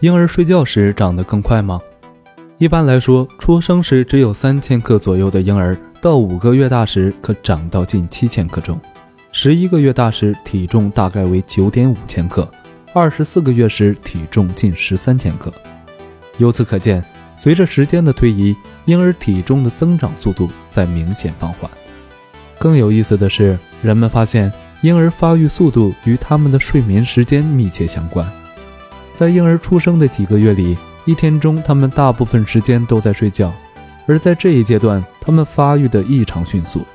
婴儿睡觉时长得更快吗？一般来说，出生时只有三千克左右的婴儿，到五个月大时可长到近七千克重；十一个月大时体重大概为九点五千克；二十四个月时体重近十三千克。由此可见，随着时间的推移，婴儿体重的增长速度在明显放缓。更有意思的是，人们发现婴儿发育速度与他们的睡眠时间密切相关。在婴儿出生的几个月里，一天中他们大部分时间都在睡觉，而在这一阶段，他们发育的异常迅速。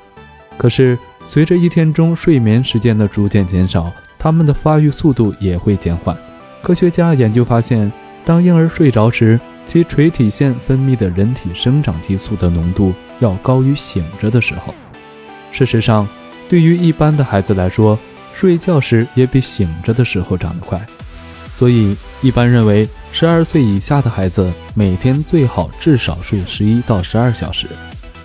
可是，随着一天中睡眠时间的逐渐减少，他们的发育速度也会减缓。科学家研究发现，当婴儿睡着时，其垂体腺分泌的人体生长激素的浓度要高于醒着的时候。事实上，对于一般的孩子来说，睡觉时也比醒着的时候长得快。所以，一般认为，十二岁以下的孩子每天最好至少睡十一到十二小时，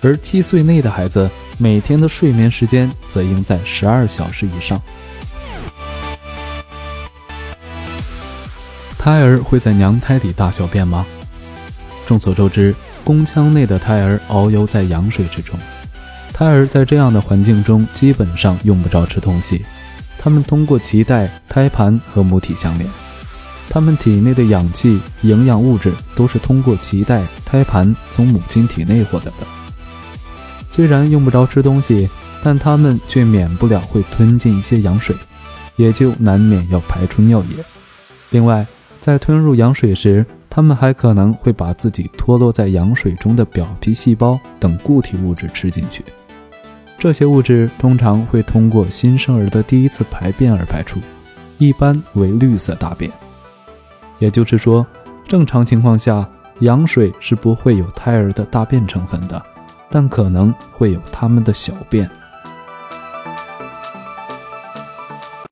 而七岁内的孩子每天的睡眠时间则应在十二小时以上。胎儿会在娘胎里大小便吗？众所周知，宫腔内的胎儿遨游在羊水之中。胎儿在这样的环境中，基本上用不着吃东西，他们通过脐带、胎盘和母体相连，他们体内的氧气、营养物质都是通过脐带、胎盘从母亲体内获得的。虽然用不着吃东西，但他们却免不了会吞进一些羊水，也就难免要排出尿液。另外，在吞入羊水时，他们还可能会把自己脱落在羊水中的表皮细胞等固体物质吃进去。这些物质通常会通过新生儿的第一次排便而排出，一般为绿色大便。也就是说，正常情况下，羊水是不会有胎儿的大便成分的，但可能会有他们的小便。